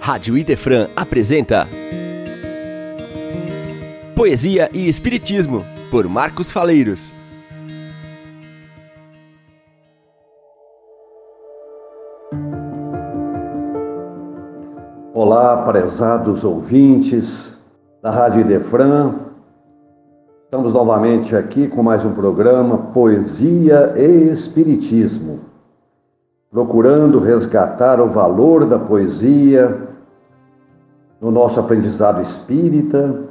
Rádio Idefran apresenta Poesia e Espiritismo, por Marcos Faleiros. Olá, prezados ouvintes da Rádio Idefran. Estamos novamente aqui com mais um programa Poesia e Espiritismo, procurando resgatar o valor da poesia no nosso aprendizado espírita,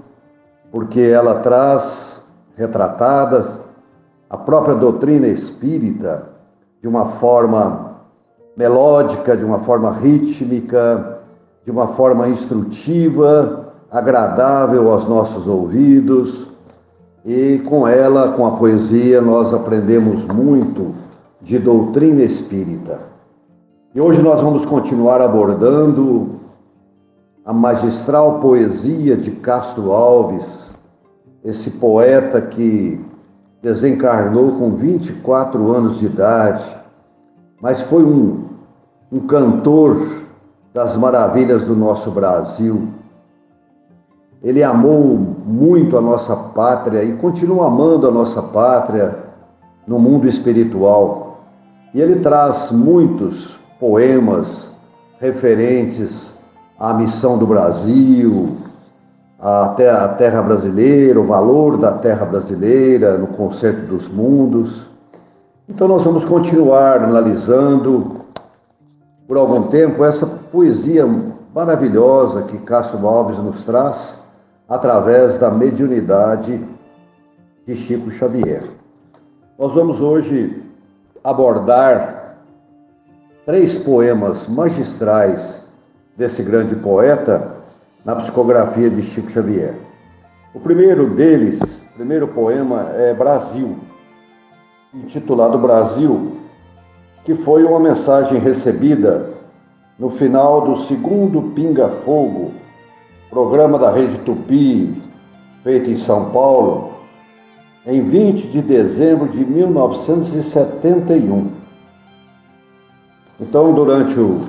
porque ela traz retratadas a própria doutrina espírita de uma forma melódica, de uma forma rítmica, de uma forma instrutiva, agradável aos nossos ouvidos. E com ela, com a poesia, nós aprendemos muito de doutrina espírita. E hoje nós vamos continuar abordando a magistral poesia de Castro Alves, esse poeta que desencarnou com 24 anos de idade, mas foi um, um cantor das maravilhas do nosso Brasil. Ele amou muito a nossa pátria e continua amando a nossa pátria no mundo espiritual. E ele traz muitos poemas referentes a missão do Brasil, a terra brasileira, o valor da terra brasileira no concerto dos mundos. Então nós vamos continuar analisando por algum tempo essa poesia maravilhosa que Castro Alves nos traz através da mediunidade de Chico Xavier. Nós vamos hoje abordar três poemas magistrais desse grande poeta na psicografia de Chico Xavier. O primeiro deles, o primeiro poema é Brasil, intitulado Brasil, que foi uma mensagem recebida no final do segundo Pinga Fogo, programa da Rede Tupi, feito em São Paulo, em 20 de dezembro de 1971. Então, durante o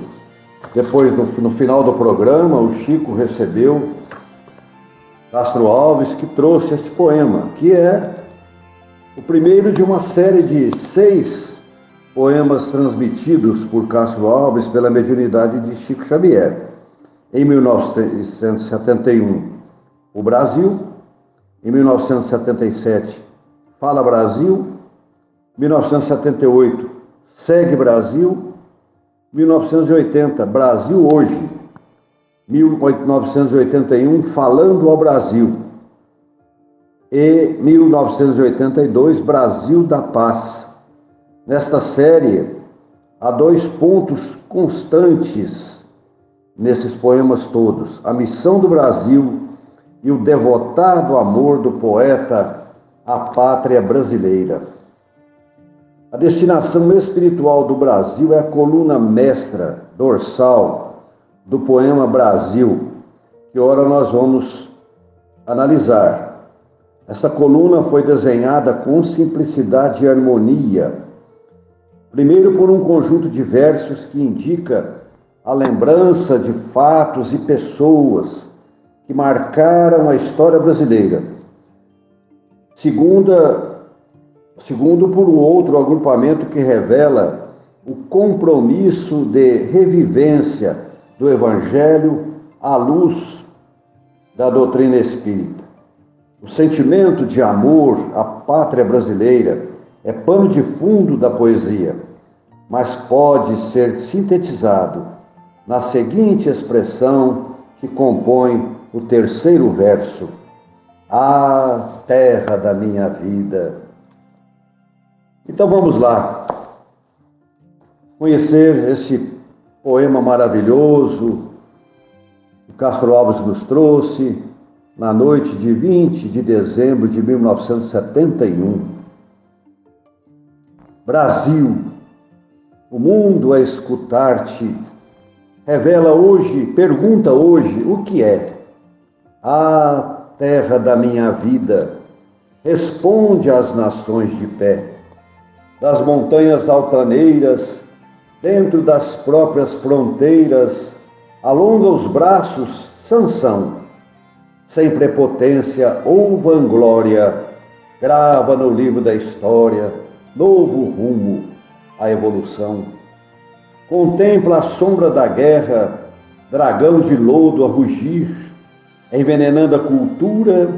depois, no, final do programa, o Chico recebeu Castro Alves, que trouxe esse poema, que é o primeiro de uma série de seis poemas transmitidos por Castro Alves pela mediunidade de Chico Xavier. Em 1971, o Brasil. Em 1977, Fala Brasil. 1978, Segue Brasil. 1980, Brasil hoje. 1981, Falando ao Brasil. E 1982, Brasil da Paz. Nesta série, há dois pontos constantes nesses poemas todos: a missão do Brasil e o devotado amor do poeta à pátria brasileira. A destinação espiritual do Brasil é a coluna mestra, dorsal, do poema Brasil, que ora nós vamos analisar. Esta coluna foi desenhada com simplicidade e harmonia. Primeiro, por um conjunto de versos que indica a lembrança de fatos e pessoas que marcaram a história brasileira. Segunda, Segundo, por um outro agrupamento que revela o compromisso de revivência do Evangelho à luz da doutrina espírita. O sentimento de amor à pátria brasileira é pano de fundo da poesia, mas pode ser sintetizado na seguinte expressão que compõe o terceiro verso: A terra da minha vida então vamos lá, conhecer esse poema maravilhoso que Castro Alves nos trouxe na noite de 20 de dezembro de 1971. Brasil, o mundo a escutar-te revela hoje, pergunta hoje o que é a terra da minha vida. Responde às nações de pé das montanhas altaneiras, dentro das próprias fronteiras, alonga os braços, Sansão, sem prepotência ou vanglória, grava no livro da história novo rumo à evolução. Contempla a sombra da guerra, dragão de lodo a rugir, envenenando a cultura,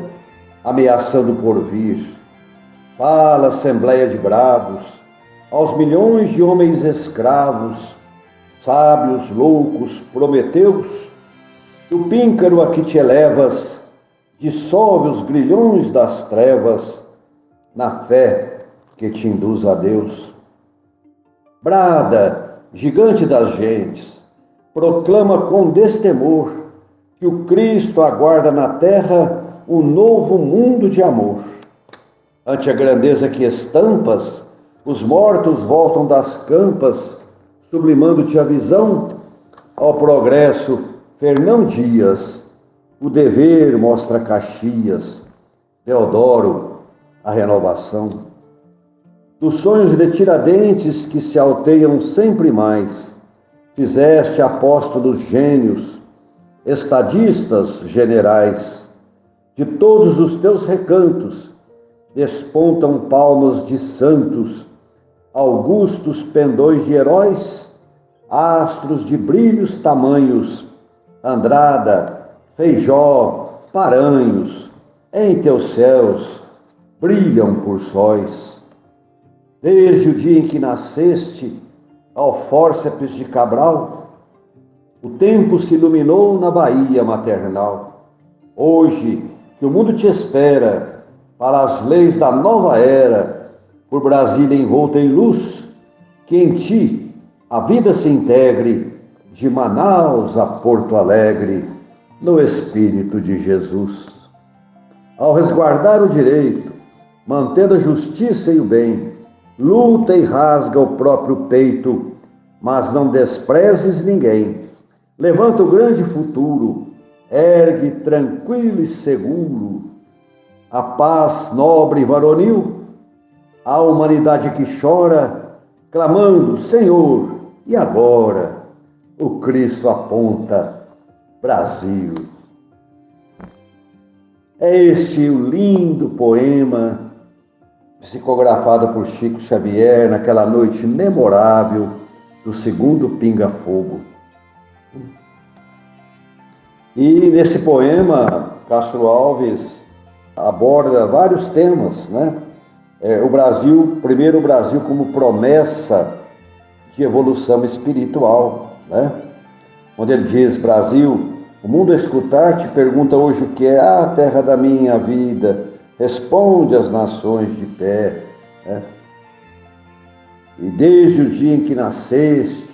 ameaçando o porvir. Fala, assembleia de bravos, aos milhões de homens escravos, sábios, loucos, prometeus, o píncaro a que te elevas, dissolve os grilhões das trevas, na fé que te induz a Deus. Brada, gigante das gentes, proclama com destemor que o Cristo aguarda na terra um novo mundo de amor. Ante a grandeza que estampas, os mortos voltam das campas, sublimando-te a visão ao progresso. Fernão Dias, o dever mostra Caxias, Deodoro, a renovação. Dos sonhos de Tiradentes que se alteiam sempre mais, fizeste apóstolos gênios, estadistas generais, de todos os teus recantos despontam palmas de santos, augustos pendões de heróis, astros de brilhos tamanhos, Andrada, Feijó, Paranhos, em teus céus brilham por sóis. Desde o dia em que nasceste, ao fórceps de Cabral, o tempo se iluminou na Bahia maternal. Hoje, que o mundo te espera para as leis da nova era, por Brasília envolta em luz, que em ti a vida se integre, de Manaus a Porto Alegre, no Espírito de Jesus. Ao resguardar o direito, mantendo a justiça e o bem, luta e rasga o próprio peito, mas não desprezes ninguém. Levanta o grande futuro, ergue tranquilo e seguro a paz nobre e varonil, a humanidade que chora, clamando: Senhor, e agora? O Cristo aponta: Brasil. É este o lindo poema psicografado por Chico Xavier naquela noite memorável do segundo Pinga Fogo. E nesse poema, Castro Alves aborda vários temas, né? É, o Brasil, primeiro o Brasil como promessa de evolução espiritual, né? Onde ele diz, Brasil, o mundo a escutar te pergunta hoje o que é a terra da minha vida, responde às nações de pé, né? E desde o dia em que nasceste,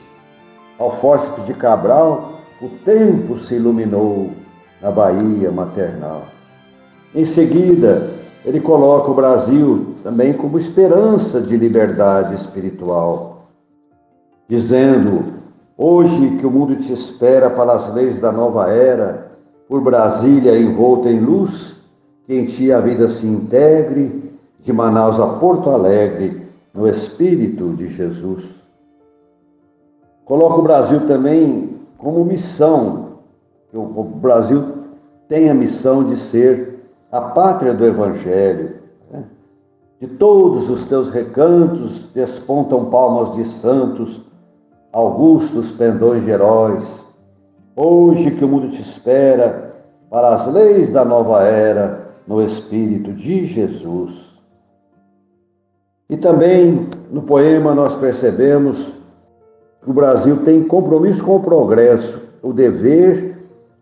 ao fórceps de Cabral, o tempo se iluminou na Bahia maternal. Em seguida, ele coloca o Brasil também como esperança de liberdade espiritual, dizendo: Hoje que o mundo te espera para as leis da nova era, por Brasília envolta em luz, que em ti a vida se integre, de Manaus a Porto Alegre, no Espírito de Jesus. Coloca o Brasil também como missão. O Brasil tem a missão de ser a pátria do Evangelho. Né? De todos os teus recantos despontam palmas de santos, augustos pendões de heróis. Hoje que o mundo te espera para as leis da nova era no Espírito de Jesus. E também no poema nós percebemos que o Brasil tem compromisso com o progresso, o dever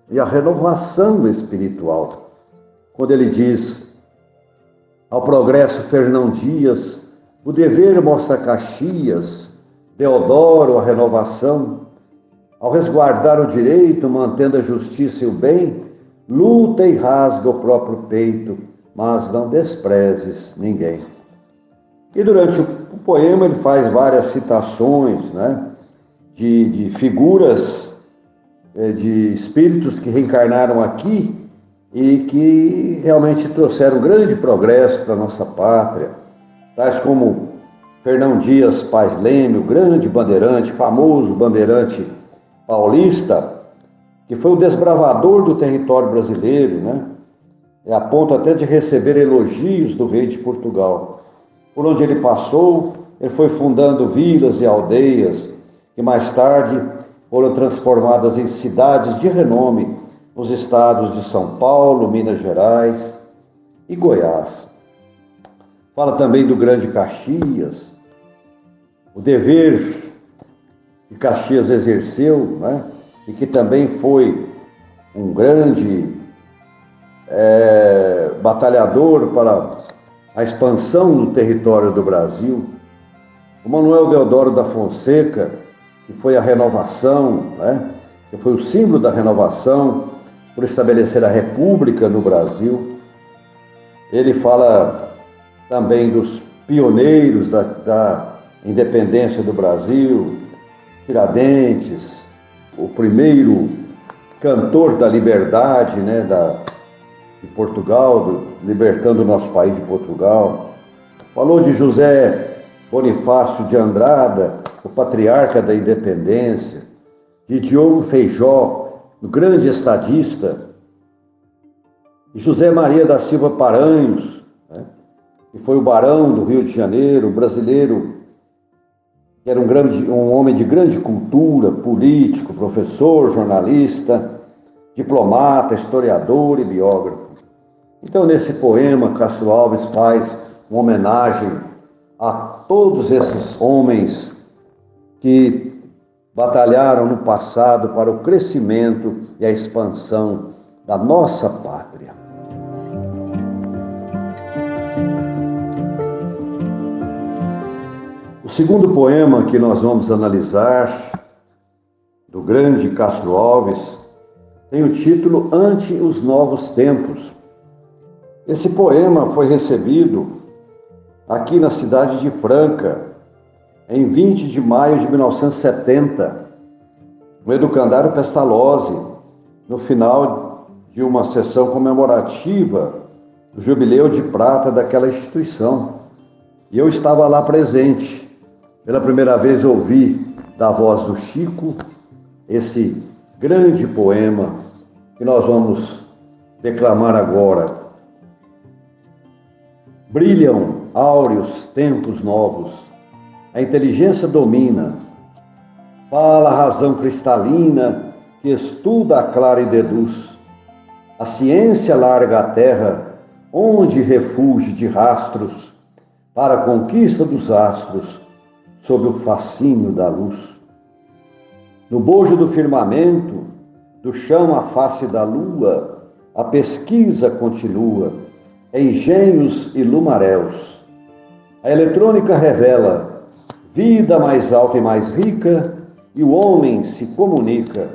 e a renovação espiritual. Quando ele diz ao progresso Fernão Dias, o dever mostra Caxias, Deodoro a renovação, ao resguardar o direito, mantendo a justiça e o bem, luta e rasga o próprio peito, mas não desprezes ninguém. E durante o poema ele faz várias citações, né? de, de figuras, é, de espíritos que reencarnaram aqui e que realmente trouxeram grande progresso para a nossa pátria, tais como Fernão Dias Paz Leme, o grande bandeirante, famoso bandeirante paulista, que foi o desbravador do território brasileiro, né? É a ponto até de receber elogios do rei de Portugal. Por onde ele passou, ele foi fundando vilas e aldeias, que mais tarde foram transformadas em cidades de renome nos estados de São Paulo, Minas Gerais e Goiás. Fala também do Grande Caxias, o dever que Caxias exerceu, né? e que também foi um grande é, batalhador para a expansão do território do Brasil. O Manuel Deodoro da Fonseca, que foi a renovação, né? que foi o símbolo da renovação por estabelecer a República no Brasil. Ele fala também dos pioneiros da, da independência do Brasil, Tiradentes, o primeiro cantor da liberdade, né, da, de Portugal, do, libertando o nosso país de Portugal. Falou de José Bonifácio de Andrada, o patriarca da independência, de Diogo Feijó, o grande estadista, José Maria da Silva Paranhos, né, que foi o barão do Rio de Janeiro, brasileiro que era um, grande, um homem de grande cultura, político, professor, jornalista, diplomata, historiador e biógrafo. Então, nesse poema, Castro Alves faz uma homenagem a todos esses homens que batalharam no passado para o crescimento e a expansão da nossa pátria. segundo poema que nós vamos analisar, do grande Castro Alves, tem o título Ante os Novos Tempos. Esse poema foi recebido aqui na cidade de Franca, em 20 de maio de 1970, no Educandário Pestalozzi, no final de uma sessão comemorativa do Jubileu de Prata daquela instituição. E eu estava lá presente. Pela primeira vez ouvi da voz do Chico esse grande poema que nós vamos declamar agora. Brilham áureos tempos novos, a inteligência domina, fala a razão cristalina que estuda, aclara e deduz. A ciência larga a terra, onde refúgio de rastros, para a conquista dos astros sob o fascínio da luz. No bojo do firmamento, do chão à face da lua, a pesquisa continua, engenhos e lumaréus. A eletrônica revela vida mais alta e mais rica, e o homem se comunica,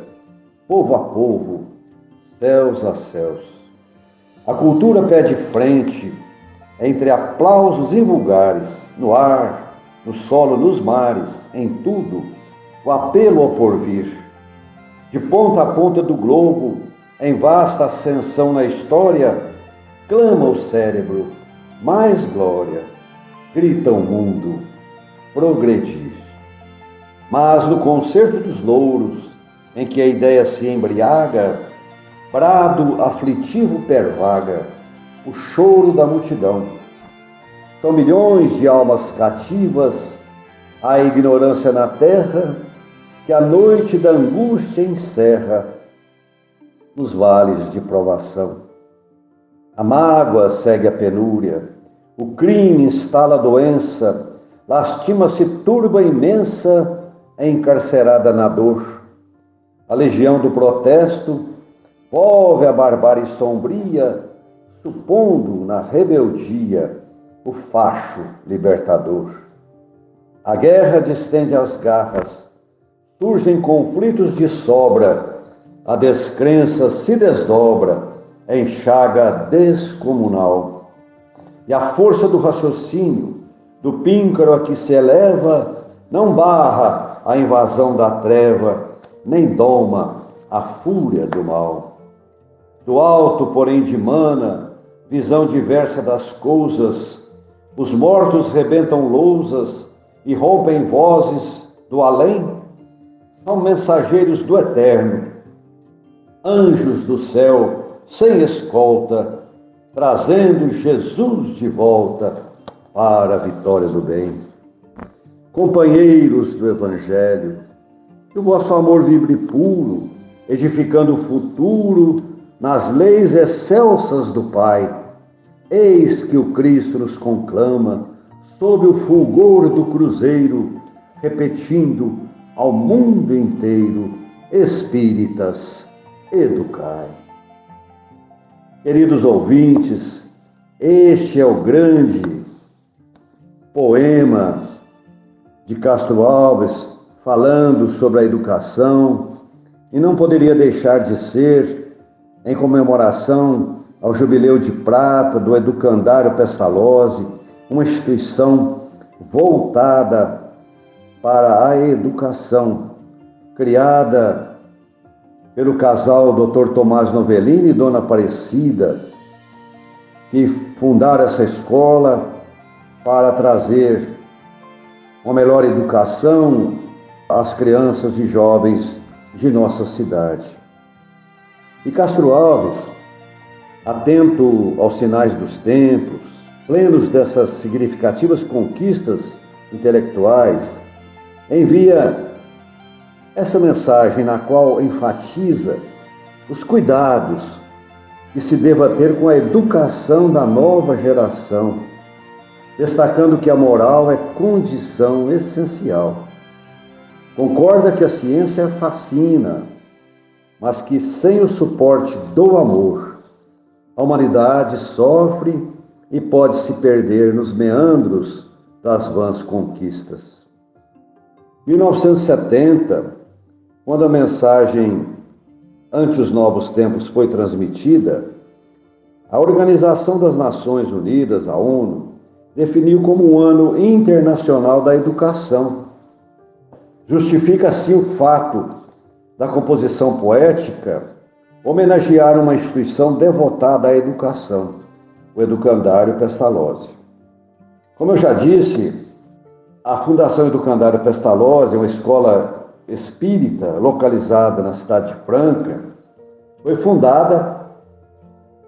povo a povo, céus a céus. A cultura pede frente, entre aplausos invulgares, no ar, no solo, nos mares, em tudo, o apelo ao porvir. De ponta a ponta do globo, em vasta ascensão na história, clama o cérebro, mais glória, grita o mundo, progredir. Mas no concerto dos louros, em que a ideia se embriaga, brado aflitivo pervaga, o choro da multidão são milhões de almas cativas à ignorância na terra, que a noite da angústia encerra nos vales de provação. A mágoa segue a penúria, o crime instala a doença, lastima-se turba imensa, encarcerada na dor. A legião do protesto volve a barbárie sombria, supondo na rebeldia o facho libertador. A guerra distende as garras, surgem conflitos de sobra, a descrença se desdobra em chaga descomunal. E a força do raciocínio, do píncaro a que se eleva, não barra a invasão da treva, nem doma a fúria do mal. Do alto, porém, de mana, visão diversa das coisas, os mortos rebentam lousas e rompem vozes do além. São mensageiros do eterno. anjos do céu, sem escolta, trazendo Jesus de volta para a vitória do bem. Companheiros do Evangelho, que o vosso amor vibre puro, edificando o futuro nas leis excelsas do Pai. Eis que o Cristo nos conclama, sob o fulgor do cruzeiro, repetindo ao mundo inteiro: Espíritas, educai. Queridos ouvintes, este é o grande poema de Castro Alves falando sobre a educação e não poderia deixar de ser em comemoração ao jubileu de prata do Educandário Pestalozzi, uma instituição voltada para a educação, criada pelo casal Dr. Tomás Novellini e Dona Aparecida, que fundaram essa escola para trazer uma melhor educação às crianças e jovens de nossa cidade. E Castro Alves, atento aos sinais dos tempos, plenos dessas significativas conquistas intelectuais, envia essa mensagem na qual enfatiza os cuidados que se deva ter com a educação da nova geração, destacando que a moral é condição essencial. Concorda que a ciência fascina, mas que sem o suporte do amor, a humanidade sofre e pode se perder nos meandros das vãs conquistas. 1970, quando a mensagem ante os novos tempos foi transmitida, a Organização das Nações Unidas, a ONU, definiu como um ano internacional da educação. Justifica assim o fato da composição poética homenagear uma instituição devotada à educação, o Educandário Pestalozzi. Como eu já disse, a Fundação Educandário Pestalozzi, uma escola espírita localizada na cidade de Franca, foi fundada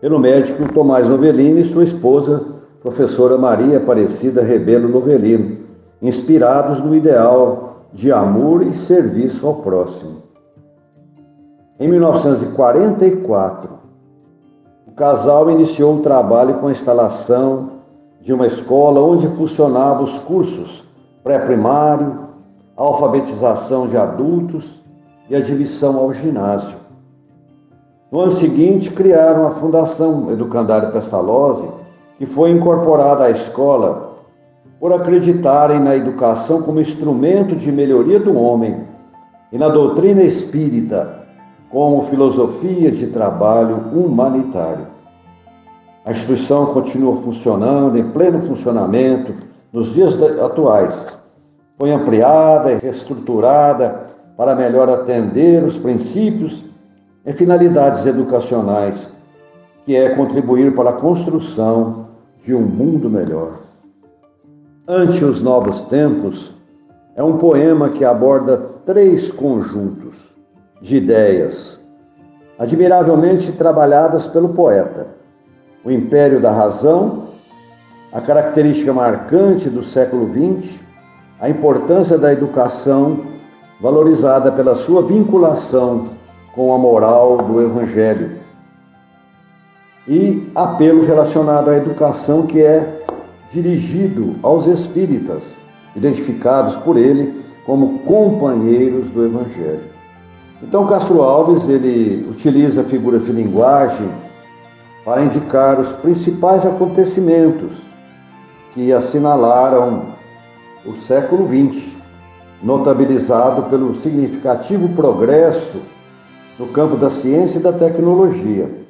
pelo médico Tomás Novellini e sua esposa, professora Maria Aparecida Rebelo Novellino, inspirados no ideal de amor e serviço ao próximo. Em 1944, o casal iniciou o trabalho com a instalação de uma escola onde funcionavam os cursos pré-primário, alfabetização de adultos e admissão ao ginásio. No ano seguinte, criaram a Fundação Educandário Pestalozzi, que foi incorporada à escola por acreditarem na educação como instrumento de melhoria do homem e na doutrina espírita como filosofia de trabalho humanitário. A instituição continua funcionando em pleno funcionamento nos dias atuais. Foi ampliada e reestruturada para melhor atender os princípios e finalidades educacionais, que é contribuir para a construção de um mundo melhor. Ante os novos tempos é um poema que aborda três conjuntos de ideias, admiravelmente trabalhadas pelo poeta: o império da razão, a característica marcante do século XX, a importância da educação valorizada pela sua vinculação com a moral do Evangelho e apelo relacionado à educação que é dirigido aos espíritas, identificados por ele como companheiros do Evangelho. Então, Castro Alves ele utiliza figuras de linguagem para indicar os principais acontecimentos que assinalaram o século XX, notabilizado pelo significativo progresso no campo da ciência e da tecnologia.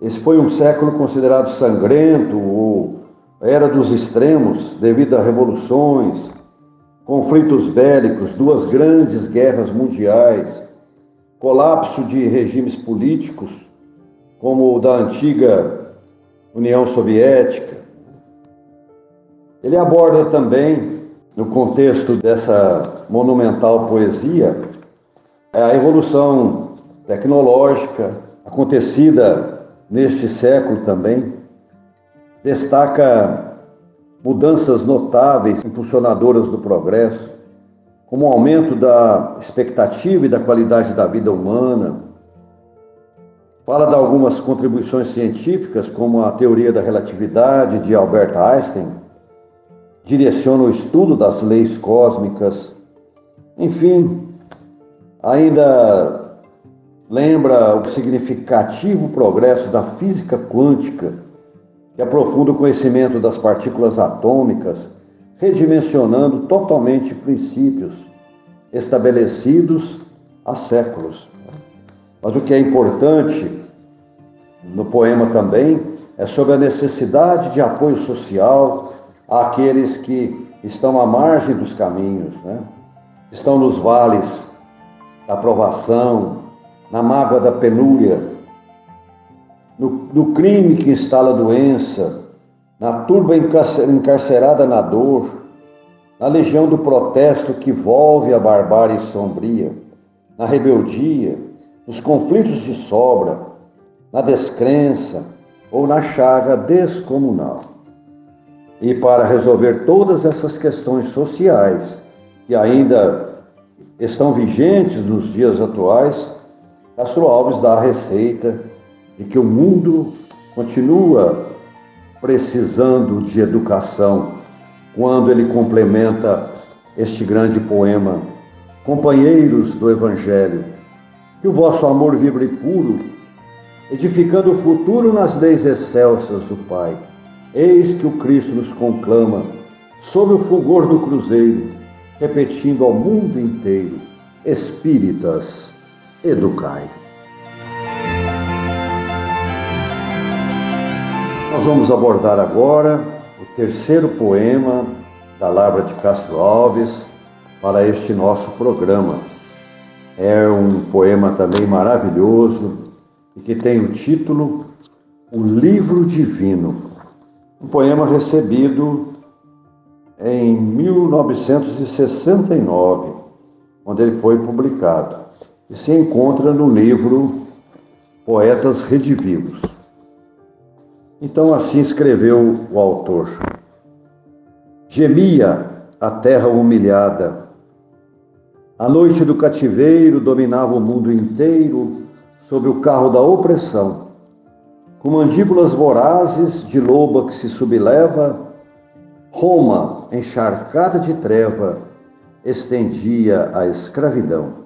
Esse foi um século considerado sangrento ou era dos extremos devido a revoluções, conflitos bélicos, duas grandes guerras mundiais, colapso de regimes políticos, como o da antiga União Soviética. Ele aborda também, no contexto dessa monumental poesia, a evolução tecnológica, acontecida neste século também, destaca mudanças notáveis, impulsionadoras do progresso, como o aumento da expectativa e da qualidade da vida humana. Fala de algumas contribuições científicas, como a teoria da relatividade de Albert Einstein, direciona o estudo das leis cósmicas. Enfim, ainda lembra o significativo progresso da física quântica, que aprofunda o conhecimento das partículas atômicas redimensionando totalmente princípios estabelecidos há séculos. Mas o que é importante no poema também é sobre a necessidade de apoio social àqueles que estão à margem dos caminhos, né? estão nos vales da provação, na mágoa da penúria, no, no crime que instala a doença, na turba encarcerada na dor, na legião do protesto que volve a barbárie sombria, na rebeldia, nos conflitos de sobra, na descrença ou na chaga descomunal. E para resolver todas essas questões sociais que ainda estão vigentes nos dias atuais, Castro Alves dá a receita de que o mundo continua precisando de educação, quando ele complementa este grande poema, Companheiros do Evangelho, que o vosso amor vibre puro, edificando o futuro nas leis excelsas do Pai. Eis que o Cristo nos conclama, sob o fulgor do cruzeiro, repetindo ao mundo inteiro: Espíritas, educai. Nós vamos abordar agora o terceiro poema da Lavra de Castro Alves para este nosso programa. É um poema também maravilhoso e que tem o título O Livro Divino. Um poema recebido em 1969, onde ele foi publicado, e se encontra no livro Poetas Redivivos. Então assim escreveu o autor: Gemia a terra humilhada. A noite do cativeiro dominava o mundo inteiro sobre o carro da opressão. Com mandíbulas vorazes de loba que se subleva, Roma, encharcada de treva, estendia a escravidão.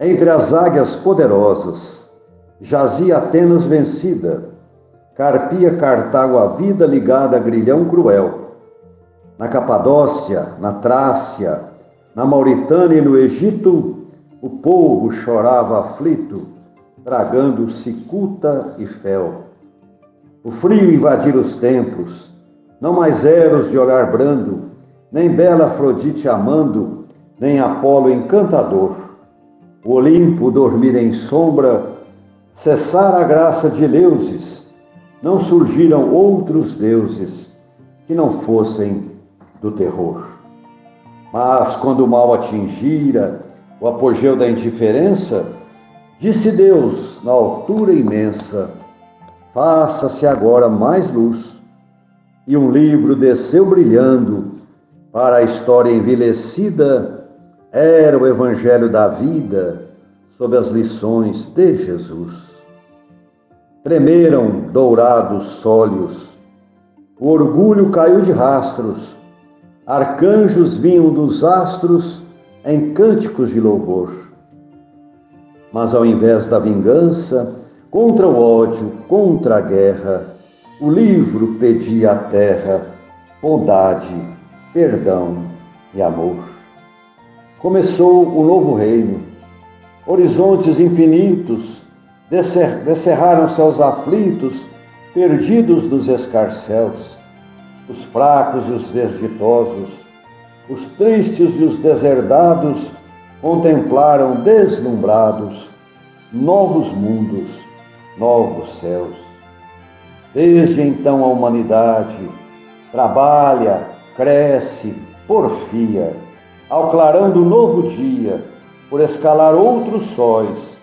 Entre as águias poderosas, jazia Atenas vencida, carpia Cartago a vida ligada a grilhão cruel. Na Capadócia, na Trácia, na Mauritânia e no Egito, o povo chorava aflito, tragando cicuta e fel. O frio invadira os templos, não mais Eros de olhar brando, nem bela Afrodite amando, nem Apolo encantador. O Olimpo dormir em sombra, cessar a graça de Leuses, não surgiram outros deuses que não fossem do terror. Mas quando o mal atingira o apogeu da indiferença, disse Deus na altura imensa: Faça-se agora mais luz. E um livro desceu brilhando para a história envelhecida, era o Evangelho da vida, sob as lições de Jesus. Tremeram dourados sólios, o orgulho caiu de rastros, arcanjos vinham dos astros em cânticos de louvor. Mas ao invés da vingança, contra o ódio, contra a guerra, o livro pedia à terra bondade, perdão e amor. Começou o novo reino, horizontes infinitos, descerraram seus aflitos, perdidos dos escarcéus, os fracos e os desditosos, os tristes e os deserdados contemplaram deslumbrados novos mundos, novos céus. Desde então a humanidade trabalha, cresce, porfia, ao clarão do novo dia, por escalar outros sóis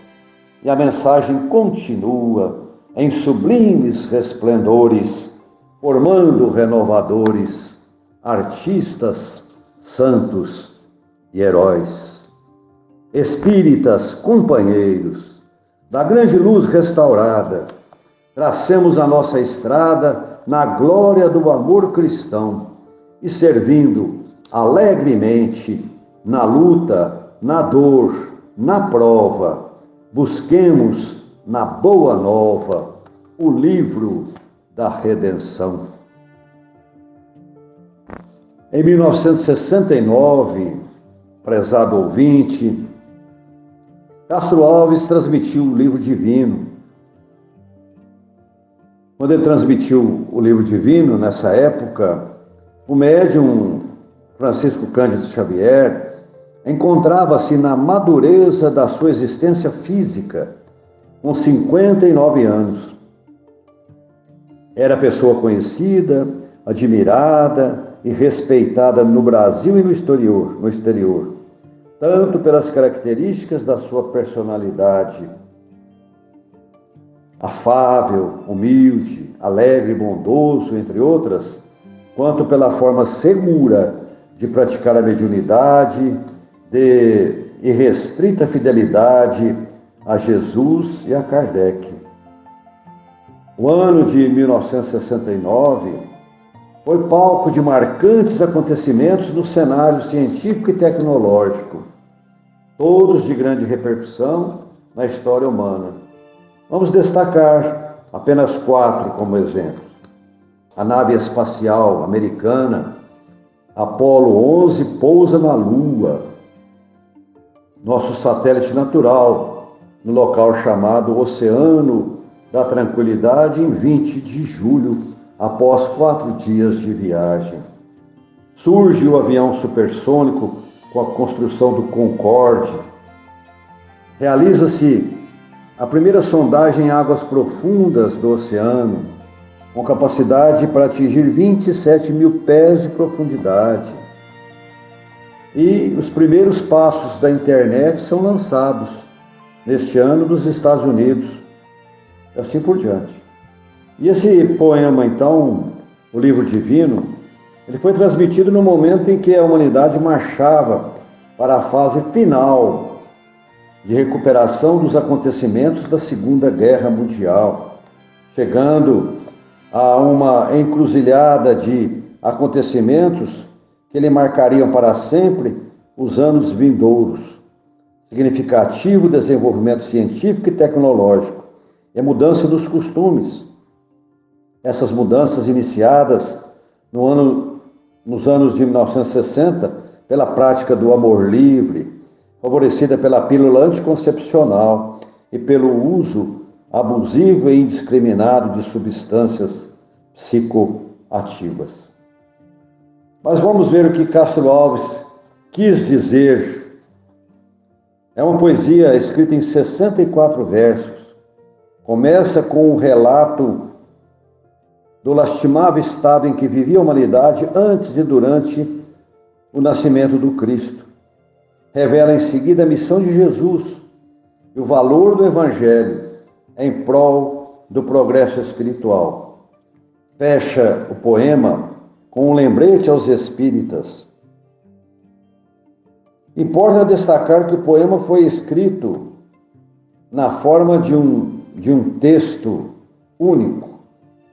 e a mensagem continua em sublimes resplendores, formando renovadores, artistas, santos e heróis. Espíritas, companheiros, da grande luz restaurada, tracemos a nossa estrada na glória do amor cristão e servindo alegremente na luta, na dor, na prova, busquemos na Boa Nova o livro da redenção. Em 1969, prezado ouvinte, Castro Alves transmitiu o livro divino. Quando ele transmitiu o livro divino, nessa época, o médium Francisco Cândido Xavier encontrava-se na madureza da sua existência física, com 59 anos. Era pessoa conhecida, admirada e respeitada no Brasil e no exterior, no exterior, tanto pelas características da sua personalidade, afável, humilde, alegre, bondoso, entre outras, quanto pela forma segura de praticar a mediunidade, de irrestrita fidelidade a Jesus e a Kardec. O ano de 1969 foi palco de marcantes acontecimentos no cenário científico e tecnológico, todos de grande repercussão na história humana. Vamos destacar apenas quatro como exemplos. A nave espacial americana Apolo 11 pousa na Lua. Nosso satélite natural, no local chamado Oceano da Tranquilidade, em 20 de julho, após quatro dias de viagem. Surge o avião supersônico com a construção do Concorde. Realiza-se a primeira sondagem em águas profundas do oceano com capacidade para atingir 27 mil pés de profundidade. E os primeiros passos da internet são lançados neste ano nos Estados Unidos, assim por diante. E esse poema, então, o livro divino, ele foi transmitido no momento em que a humanidade marchava para a fase final de recuperação dos acontecimentos da Segunda Guerra Mundial, chegando a uma encruzilhada de acontecimentos que lhe marcariam para sempre os anos vindouros. Significativo desenvolvimento científico e tecnológico a mudança dos costumes. Essas mudanças iniciadas no ano, nos anos de 1960 pela prática do amor livre, favorecida pela pílula anticoncepcional e pelo uso abusivo e indiscriminado de substâncias psicoativas. Mas vamos ver o que Castro Alves quis dizer. É uma poesia escrita em 64 versos. Começa com um relato do lastimável estado em que vivia a humanidade antes e durante o nascimento do Cristo. Revela em seguida a missão de Jesus e o valor do Evangelho em prol do progresso espiritual. Fecha o poema com um lembrete aos espíritas. Importa destacar que o poema foi escrito na forma de um, de um texto único,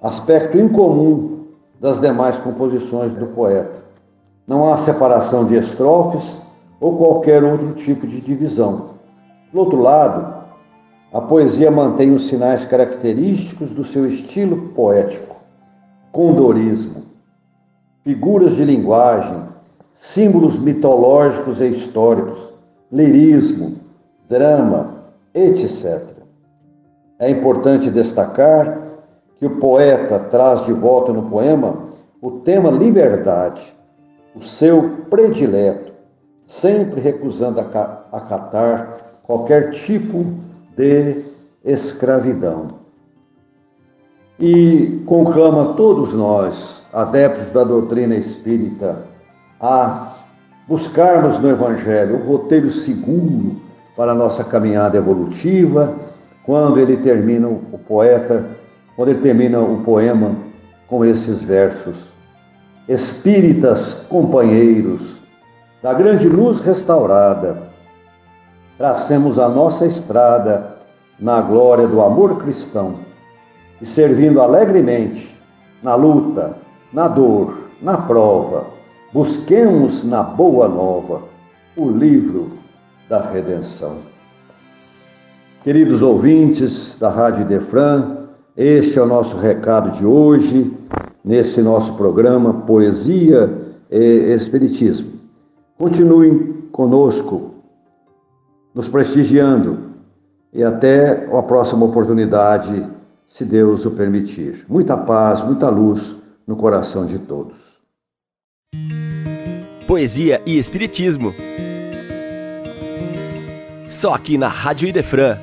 aspecto incomum das demais composições do poeta. Não há separação de estrofes ou qualquer outro tipo de divisão. Do outro lado, a poesia mantém os sinais característicos do seu estilo poético: condorismo, figuras de linguagem, símbolos mitológicos e históricos, lirismo, drama, etc. É importante destacar que o poeta traz de volta no poema o tema liberdade, o seu predileto, sempre recusando acatar qualquer tipo de escravidão. E conclama todos nós, adeptos da doutrina espírita, a buscarmos no Evangelho o roteiro seguro para a nossa caminhada evolutiva quando ele termina, o poeta, quando ele termina o poema com esses versos. Espíritas companheiros, da grande luz restaurada, tracemos a nossa estrada na glória do amor cristão e servindo alegremente na luta, na dor, na prova, busquemos na boa nova o livro da redenção. Queridos ouvintes da Rádio Defran, este é o nosso recado de hoje, nesse nosso programa Poesia e Espiritismo. Continuem conosco, nos prestigiando e até a próxima oportunidade, se Deus o permitir. Muita paz, muita luz no coração de todos. Poesia e Espiritismo. Só aqui na Rádio Idefran